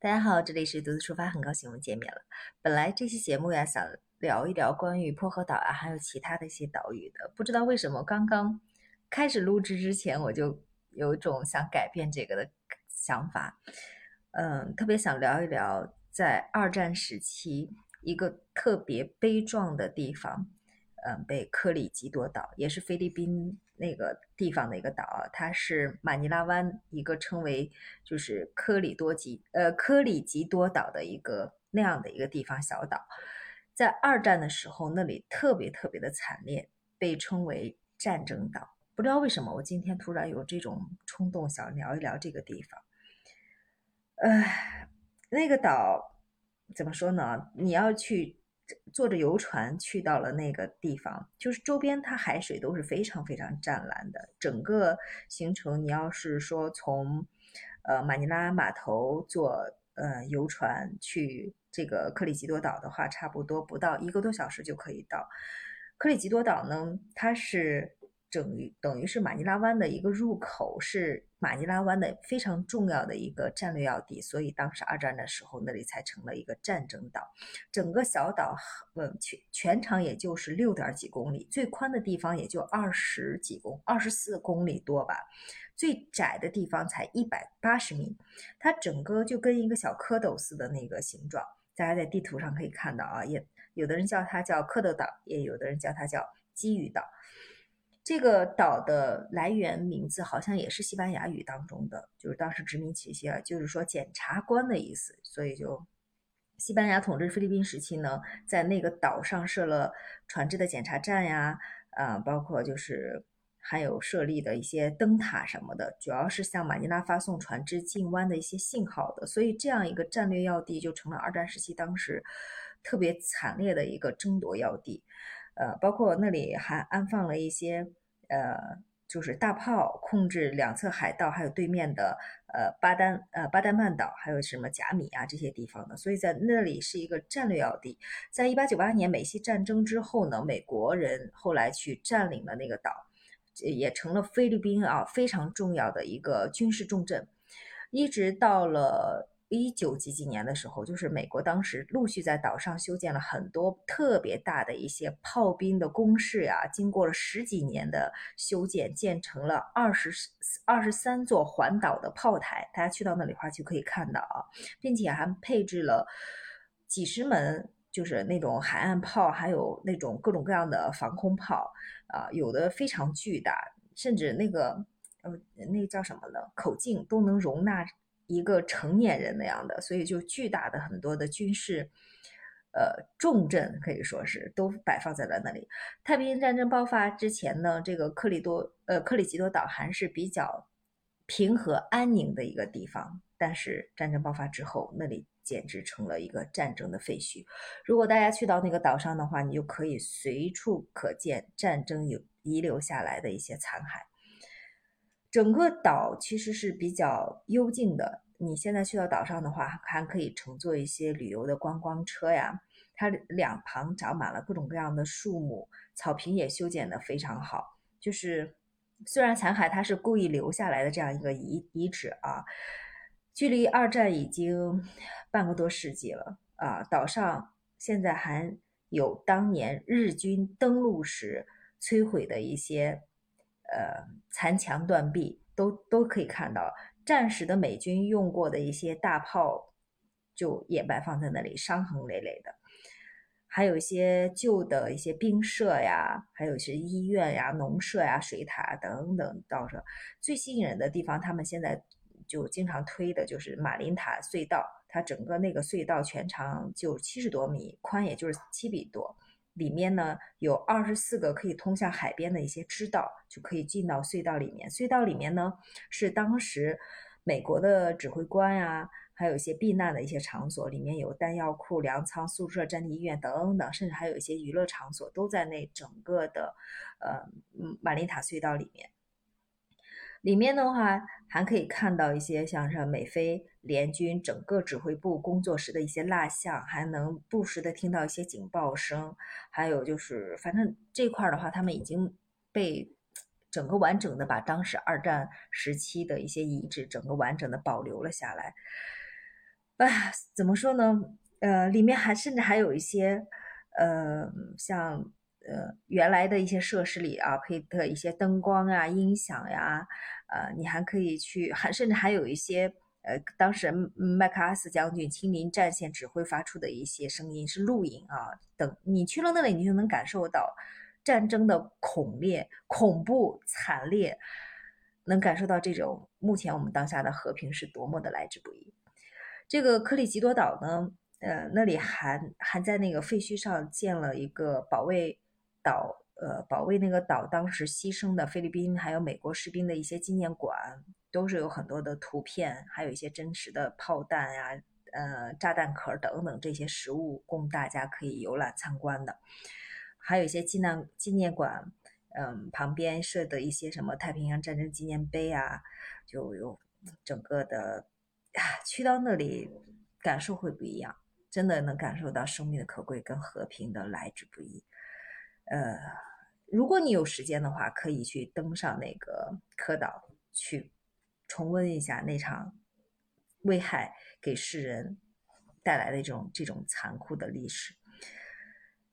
大家好，这里是独自出发，很高兴我们见面了。本来这期节目呀，想聊一聊关于薄荷岛啊，还有其他的一些岛屿的。不知道为什么，刚刚开始录制之前，我就有一种想改变这个的想法。嗯，特别想聊一聊在二战时期一个特别悲壮的地方。嗯，被科里基多岛也是菲律宾那个地方的一个岛，它是马尼拉湾一个称为就是科里多吉呃科里吉多岛的一个那样的一个地方小岛，在二战的时候那里特别特别的惨烈，被称为战争岛。不知道为什么我今天突然有这种冲动想聊一聊这个地方。呃，那个岛怎么说呢？你要去。坐着游船去到了那个地方，就是周边它海水都是非常非常湛蓝的。整个行程，你要是说从呃马尼拉码头坐呃游船去这个克里吉多岛的话，差不多不到一个多小时就可以到。克里吉多岛呢，它是。等于等于是马尼拉湾的一个入口，是马尼拉湾的非常重要的一个战略要地，所以当时二战的时候，那里才成了一个战争岛。整个小岛，嗯，全全长也就是六点几公里，最宽的地方也就二十几公，二十四公里多吧，最窄的地方才一百八十米。它整个就跟一个小蝌蚪似的那个形状，大家在地图上可以看到啊，也有的人叫它叫蝌蚪岛，也有的人叫它叫鲫鱼岛。这个岛的来源名字好像也是西班牙语当中的，就是当时殖民期啊，就是说检察官的意思。所以就西班牙统治菲律宾时期呢，在那个岛上设了船只的检查站呀，啊，包括就是还有设立的一些灯塔什么的，主要是向马尼拉发送船只进湾的一些信号的。所以这样一个战略要地就成了二战时期当时特别惨烈的一个争夺要地。呃，包括那里还安放了一些。呃，就是大炮控制两侧海盗，还有对面的呃巴丹呃巴丹半岛，还有什么贾米啊这些地方的，所以在那里是一个战略要地。在一八九八年美西战争之后呢，美国人后来去占领了那个岛，也成了菲律宾啊非常重要的一个军事重镇，一直到了。一九几几年的时候，就是美国当时陆续在岛上修建了很多特别大的一些炮兵的工事呀。经过了十几年的修建，建成了二十二十三座环岛的炮台。大家去到那里的话就可以看到啊，并且还配置了几十门，就是那种海岸炮，还有那种各种各样的防空炮啊，有的非常巨大，甚至那个呃那个叫什么呢？口径都能容纳。一个成年人那样的，所以就巨大的很多的军事，呃重镇可以说是都摆放在了那里。太平洋战争爆发之前呢，这个克里多呃克里吉多岛还是比较平和安宁的一个地方，但是战争爆发之后，那里简直成了一个战争的废墟。如果大家去到那个岛上的话，你就可以随处可见战争有遗留下来的一些残骸。整个岛其实是比较幽静的。你现在去到岛上的话，还可以乘坐一些旅游的观光车呀。它两旁长满了各种各样的树木，草坪也修剪得非常好。就是虽然残骸它是故意留下来的这样一个遗遗址啊，距离二战已经半个多世纪了啊。岛上现在还有当年日军登陆时摧毁的一些。呃，残墙断壁都都可以看到，战时的美军用过的一些大炮就也摆放在那里，伤痕累累的。还有一些旧的一些兵舍呀，还有一些医院呀、农舍呀、水塔等等。到这最吸引人的地方，他们现在就经常推的就是马林塔隧道，它整个那个隧道全长就七十多米，宽也就是七米多。里面呢有二十四个可以通向海边的一些支道，就可以进到隧道里面。隧道里面呢是当时美国的指挥官呀，还有一些避难的一些场所，里面有弹药库、粮仓、宿舍、战地医院等等，甚至还有一些娱乐场所都在那整个的呃马林塔隧道里面。里面的话还可以看到一些像是美菲联军整个指挥部工作时的一些蜡像，还能不时的听到一些警报声。还有就是，反正这块的话，他们已经被整个完整的把当时二战时期的一些遗址整个完整的保留了下来。啊，怎么说呢？呃，里面还甚至还有一些，呃，像呃原来的一些设施里啊，配的一些灯光啊、音响呀，呃，你还可以去，还甚至还有一些，呃，当时麦克阿瑟将军亲临战线指挥发出的一些声音是录影啊，等你去了那里，你就能感受到战争的恐烈、恐怖、惨烈，能感受到这种目前我们当下的和平是多么的来之不易。这个克里吉多岛呢，呃，那里还还在那个废墟上建了一个保卫岛，呃，保卫那个岛当时牺牲的菲律宾还有美国士兵的一些纪念馆，都是有很多的图片，还有一些真实的炮弹呀，呃，炸弹壳等等这些实物供大家可以游览参观的，还有一些纪念纪念馆，嗯，旁边设的一些什么太平洋战争纪念碑啊，就有整个的。啊去到那里，感受会不一样，真的能感受到生命的可贵跟和平的来之不易。呃，如果你有时间的话，可以去登上那个科岛，去重温一下那场危害给世人带来的这种这种残酷的历史。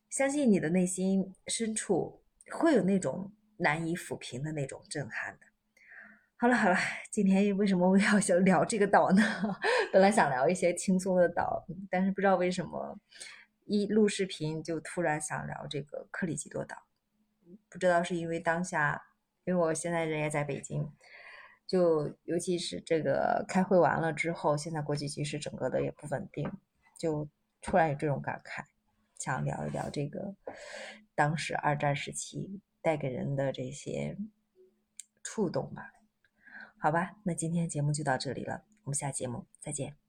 相信你的内心深处会有那种难以抚平的那种震撼的。好了好了，今天为什么我要想聊这个岛呢？本来想聊一些轻松的岛，但是不知道为什么一录视频就突然想聊这个克里吉多岛。不知道是因为当下，因为我现在人也在北京，就尤其是这个开会完了之后，现在国际局势整个的也不稳定，就突然有这种感慨，想聊一聊这个当时二战时期带给人的这些触动吧。好吧，那今天节目就到这里了，我们下节目再见。